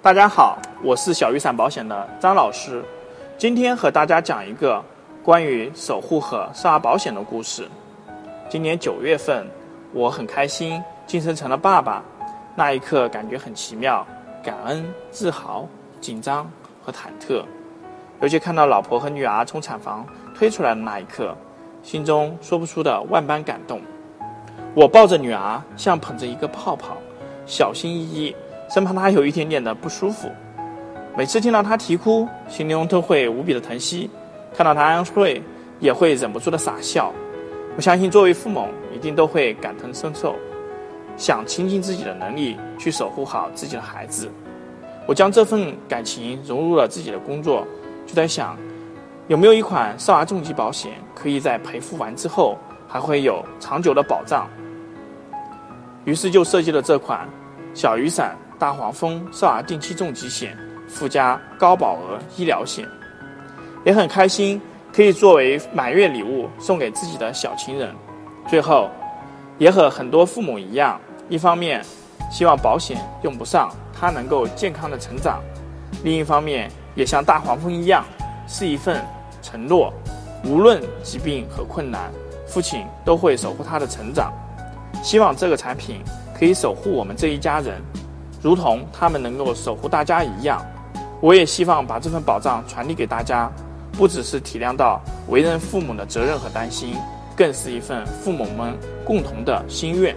大家好，我是小雨伞保险的张老师，今天和大家讲一个关于守护和少儿保险的故事。今年九月份，我很开心晋升成了爸爸，那一刻感觉很奇妙，感恩、自豪、紧张和忐忑。尤其看到老婆和女儿从产房推出来的那一刻，心中说不出的万般感动。我抱着女儿，像捧着一个泡泡，小心翼翼。生怕他有一点点的不舒服，每次听到他啼哭，心中都会无比的疼惜；看到他安睡，也会忍不住的傻笑。我相信作为父母，一定都会感同身受，想倾尽自己的能力去守护好自己的孩子。我将这份感情融入了自己的工作，就在想，有没有一款少儿重疾保险，可以在赔付完之后还会有长久的保障。于是就设计了这款小雨伞。大黄蜂少儿定期重疾险附加高保额医疗险，也很开心可以作为满月礼物送给自己的小情人。最后，也和很多父母一样，一方面希望保险用不上，他能够健康的成长；另一方面也像大黄蜂一样，是一份承诺，无论疾病和困难，父亲都会守护他的成长。希望这个产品可以守护我们这一家人。如同他们能够守护大家一样，我也希望把这份保障传递给大家，不只是体谅到为人父母的责任和担心，更是一份父母们共同的心愿。